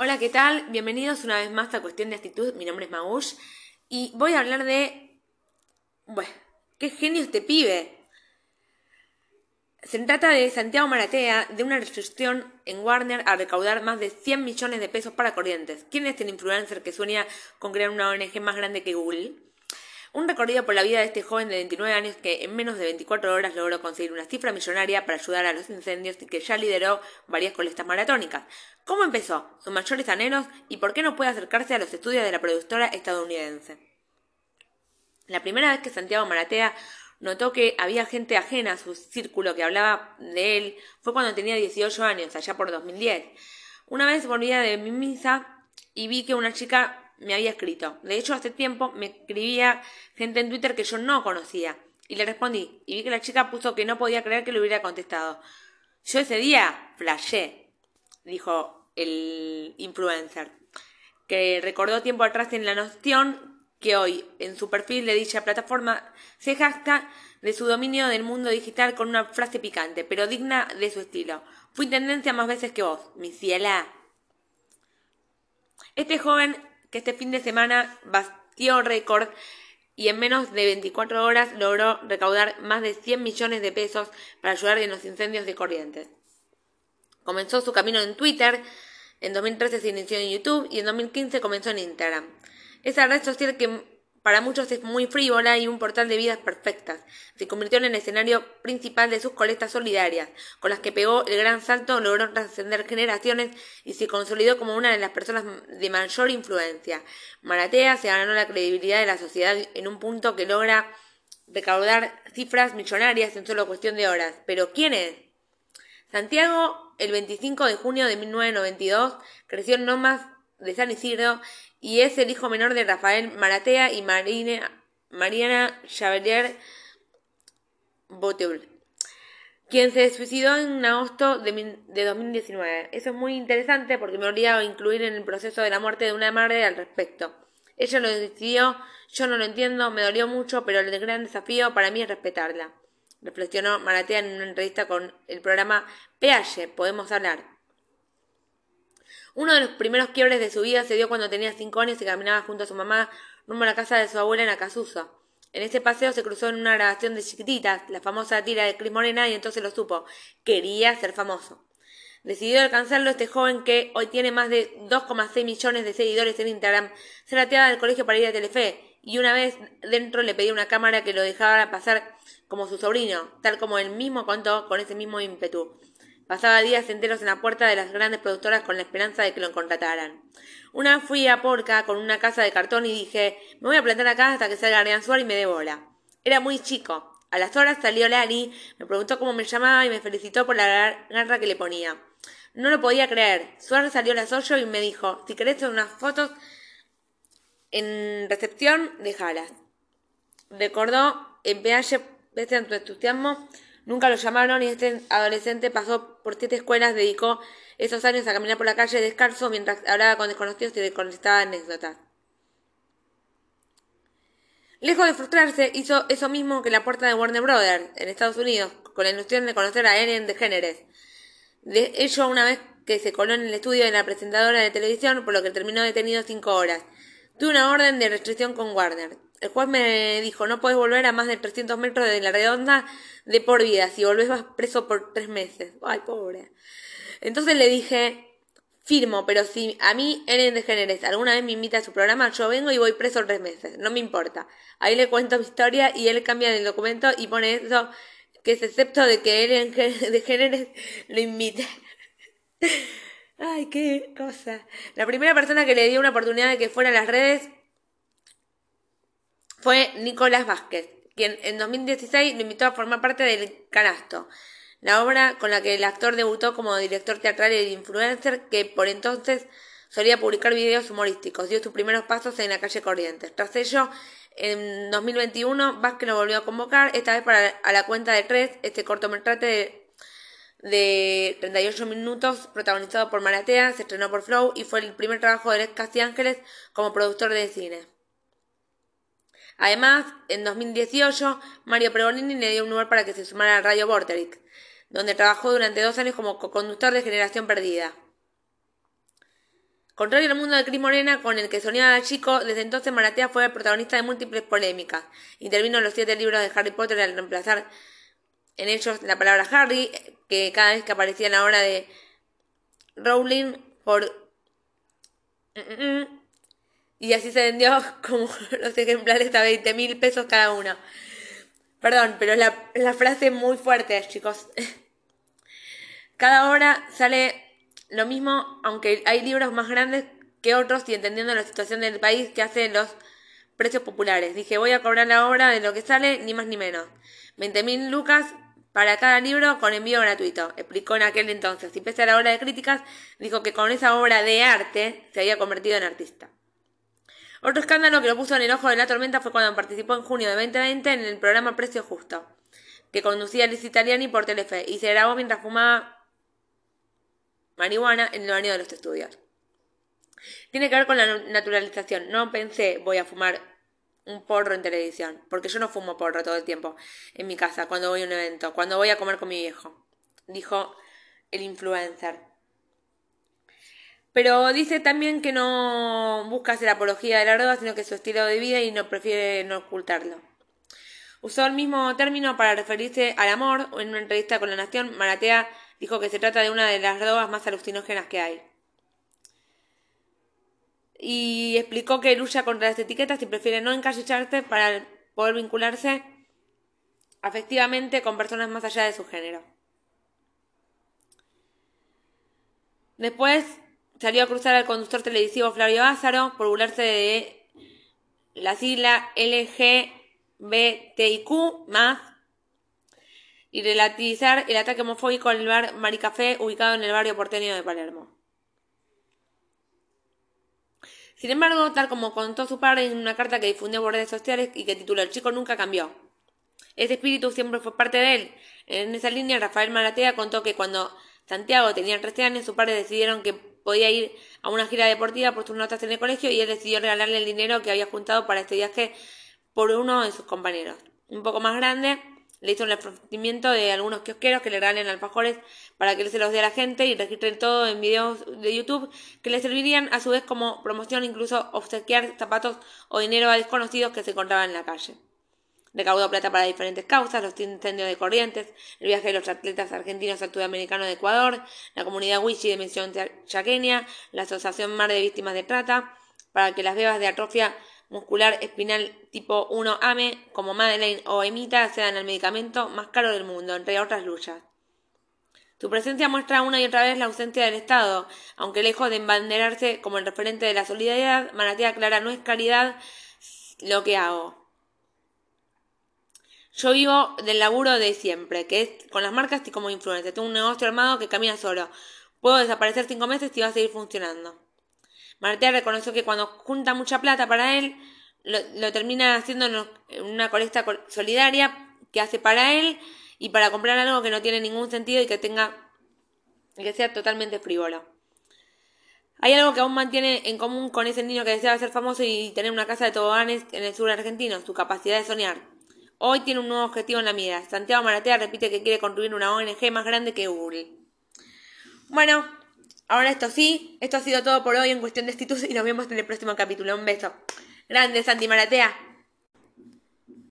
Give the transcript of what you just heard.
Hola, ¿qué tal? Bienvenidos una vez más a Cuestión de Actitud. Mi nombre es Maush y voy a hablar de... Bueno, qué genio este pibe. Se trata de Santiago Maratea, de una restricción en Warner a recaudar más de 100 millones de pesos para corrientes. ¿Quién es el influencer que sueña con crear una ONG más grande que Google? Un recorrido por la vida de este joven de 29 años que en menos de 24 horas logró conseguir una cifra millonaria para ayudar a los incendios y que ya lideró varias colectas maratónicas. ¿Cómo empezó? ¿Sus mayores anhelos? ¿Y por qué no puede acercarse a los estudios de la productora estadounidense? La primera vez que Santiago Maratea notó que había gente ajena a su círculo que hablaba de él fue cuando tenía 18 años, allá por 2010. Una vez volvía de mi misa y vi que una chica me había escrito. De hecho, hace tiempo me escribía gente en Twitter que yo no conocía. Y le respondí. Y vi que la chica puso que no podía creer que le hubiera contestado. Yo ese día flashé, dijo el influencer, que recordó tiempo atrás en la noción que hoy, en su perfil de dicha plataforma, se jacta de su dominio del mundo digital con una frase picante, pero digna de su estilo. Fui tendencia más veces que vos, mi ciela. Este joven que este fin de semana batió récord y en menos de 24 horas logró recaudar más de 100 millones de pesos para ayudar en los incendios de Corrientes. Comenzó su camino en Twitter, en 2013 se inició en YouTube y en 2015 comenzó en Instagram. Esa red social que para muchos es muy frívola y un portal de vidas perfectas. Se convirtió en el escenario principal de sus colectas solidarias, con las que pegó el gran salto, logró trascender generaciones y se consolidó como una de las personas de mayor influencia. Maratea se ganó la credibilidad de la sociedad en un punto que logra recaudar cifras millonarias en solo cuestión de horas. ¿Pero quién es? Santiago, el 25 de junio de 1992, creció en Nomas de San Isidro y es el hijo menor de Rafael Maratea y Mariana Chavalier Boteul, quien se suicidó en agosto de, 2019. Eso es muy interesante porque me olvidaba incluir en el proceso de la muerte de una madre al respecto. Ella lo decidió, yo no lo entiendo, me dolió mucho, pero el gran desafío para mí es respetarla. Reflexionó Maratea en una entrevista con el programa PH, Podemos Hablar. Uno de los primeros quiebres de su vida se dio cuando tenía cinco años y caminaba junto a su mamá rumbo a la casa de su abuela en Acasuso. En ese paseo se cruzó en una grabación de Chiquititas, la famosa tira de Cris Morena, y entonces lo supo. Quería ser famoso. Decidió alcanzarlo este joven que hoy tiene más de 2,6 millones de seguidores en Instagram. Se rateaba del colegio para ir a Telefe y una vez dentro le pedí una cámara que lo dejara pasar como su sobrino, tal como él mismo contó con ese mismo ímpetu. Pasaba días enteros en la puerta de las grandes productoras con la esperanza de que lo contrataran. Una fui a Porca con una casa de cartón y dije, me voy a plantar acá hasta que salga Arián Suárez y me dé bola. Era muy chico. A las horas salió Lali, me preguntó cómo me llamaba y me felicitó por la garra que le ponía. No lo podía creer. Suárez salió a las ocho y me dijo, si querés unas fotos en recepción, déjalas. Recordó en pese a tu entusiasmo, Nunca lo llamaron y este adolescente pasó por siete escuelas, dedicó esos años a caminar por la calle descalzo mientras hablaba con desconocidos y le contestaba anécdotas. Lejos de frustrarse, hizo eso mismo que la puerta de Warner Brothers en Estados Unidos, con la ilusión de conocer a Ellen DeGeneres. De ello una vez que se coló en el estudio de la presentadora de televisión, por lo que terminó detenido cinco horas. Tuve una orden de restricción con Warner. El juez me dijo, no puedes volver a más de 300 metros de la redonda de por vida. Si volvés vas preso por tres meses. Ay, pobre. Entonces le dije, firmo, pero si a mí, Ellen DeGeneres, alguna vez me invita a su programa, yo vengo y voy preso tres meses. No me importa. Ahí le cuento mi historia y él cambia el documento y pone eso, que es excepto de que Ellen DeGeneres lo invite. Ay, qué cosa. La primera persona que le dio una oportunidad de que fuera a las redes fue Nicolás Vázquez, quien en 2016 lo invitó a formar parte del Canasto, la obra con la que el actor debutó como director teatral y influencer que por entonces solía publicar videos humorísticos. Dio sus primeros pasos en la calle Corrientes. Tras ello, en 2021, Vázquez lo volvió a convocar, esta vez para a la cuenta de tres, este cortometraje de de 38 minutos, protagonizado por Maratea, se estrenó por Flow y fue el primer trabajo de Casti Ángeles como productor de cine. Además, en 2018, Mario Pregolini le dio un lugar para que se sumara a Radio Vorterix, donde trabajó durante dos años como co-conductor de Generación Perdida. Contrario al mundo de Cris Morena, con el que soñaba chico, desde entonces Maratea fue el protagonista de múltiples polémicas. Intervino en los siete libros de Harry Potter al reemplazar en ellos la palabra Harry, que cada vez que aparecía en la obra de Rowling por... Y así se vendió como los ejemplares a 20 mil pesos cada uno. Perdón, pero la, la frase es muy fuerte, chicos. Cada hora sale lo mismo, aunque hay libros más grandes que otros y entendiendo la situación del país que hace los precios populares. Dije, voy a cobrar la obra de lo que sale, ni más ni menos. 20.000 lucas para cada libro con envío gratuito, explicó en aquel entonces. Y pese a la obra de críticas, dijo que con esa obra de arte se había convertido en artista. Otro escándalo que lo puso en el ojo de la tormenta fue cuando participó en junio de 2020 en el programa Precio Justo, que conducía Liz Italiani por Telefe y se grabó mientras fumaba marihuana en el baño de los estudios. Tiene que ver con la naturalización. No pensé voy a fumar un porro en televisión, porque yo no fumo porro todo el tiempo en mi casa, cuando voy a un evento, cuando voy a comer con mi viejo, dijo el influencer. Pero dice también que no busca hacer apología de la droga, sino que es su estilo de vida y no prefiere no ocultarlo. Usó el mismo término para referirse al amor. En una entrevista con La Nación, Maratea dijo que se trata de una de las drogas más alucinógenas que hay. Y explicó que lucha contra las etiquetas y prefiere no encasillarte para poder vincularse afectivamente con personas más allá de su género. Después salió a cruzar al conductor televisivo Flavio Ázaro por burlarse de la sigla LGBTIQ más y relativizar el ataque homofóbico al bar Maricafé ubicado en el barrio porteño de Palermo. Sin embargo, tal como contó su padre en una carta que difundió por redes sociales y que tituló El chico nunca cambió. Ese espíritu siempre fue parte de él. En esa línea, Rafael Malatea contó que cuando Santiago tenía 13 años, sus padres decidieron que podía ir a una gira deportiva por sus notas en el colegio y él decidió regalarle el dinero que había juntado para este viaje por uno de sus compañeros. Un poco más grande, le hizo un ofrecimiento de algunos kiosqueros que le regalen alfajores para que él se los dé a la gente y registren todo en videos de YouTube que le servirían a su vez como promoción, incluso obsequiar zapatos o dinero a desconocidos que se encontraban en la calle. Recaudó plata para diferentes causas, los incendios de Corrientes, el viaje de los atletas argentinos al Sudamericano de Ecuador, la comunidad Wichi de Misión Chaqueña, la Asociación Mar de Víctimas de Trata, para que las bebas de atrofia muscular espinal tipo 1 AME como Madeleine o Emita sean el medicamento más caro del mundo, entre otras luchas. Su presencia muestra una y otra vez la ausencia del Estado, aunque lejos de embanderarse como el referente de la solidaridad, Manatea Clara no es caridad lo que hago. Yo vivo del laburo de siempre, que es con las marcas y como influencer. Tengo un negocio armado que camina solo. Puedo desaparecer cinco meses y va a seguir funcionando. Martea reconoció que cuando junta mucha plata para él, lo, termina haciendo en una colecta solidaria que hace para él y para comprar algo que no tiene ningún sentido y que tenga que sea totalmente frívolo. Hay algo que aún mantiene en común con ese niño que deseaba ser famoso y tener una casa de toboganes en el sur argentino, su capacidad de soñar. Hoy tiene un nuevo objetivo en la mira. Santiago Maratea repite que quiere construir una ONG más grande que Google. Bueno, Ahora esto sí, esto ha sido todo por hoy en cuestión de estitus y nos vemos en el próximo capítulo. Un beso. Grande, Santi Maratea.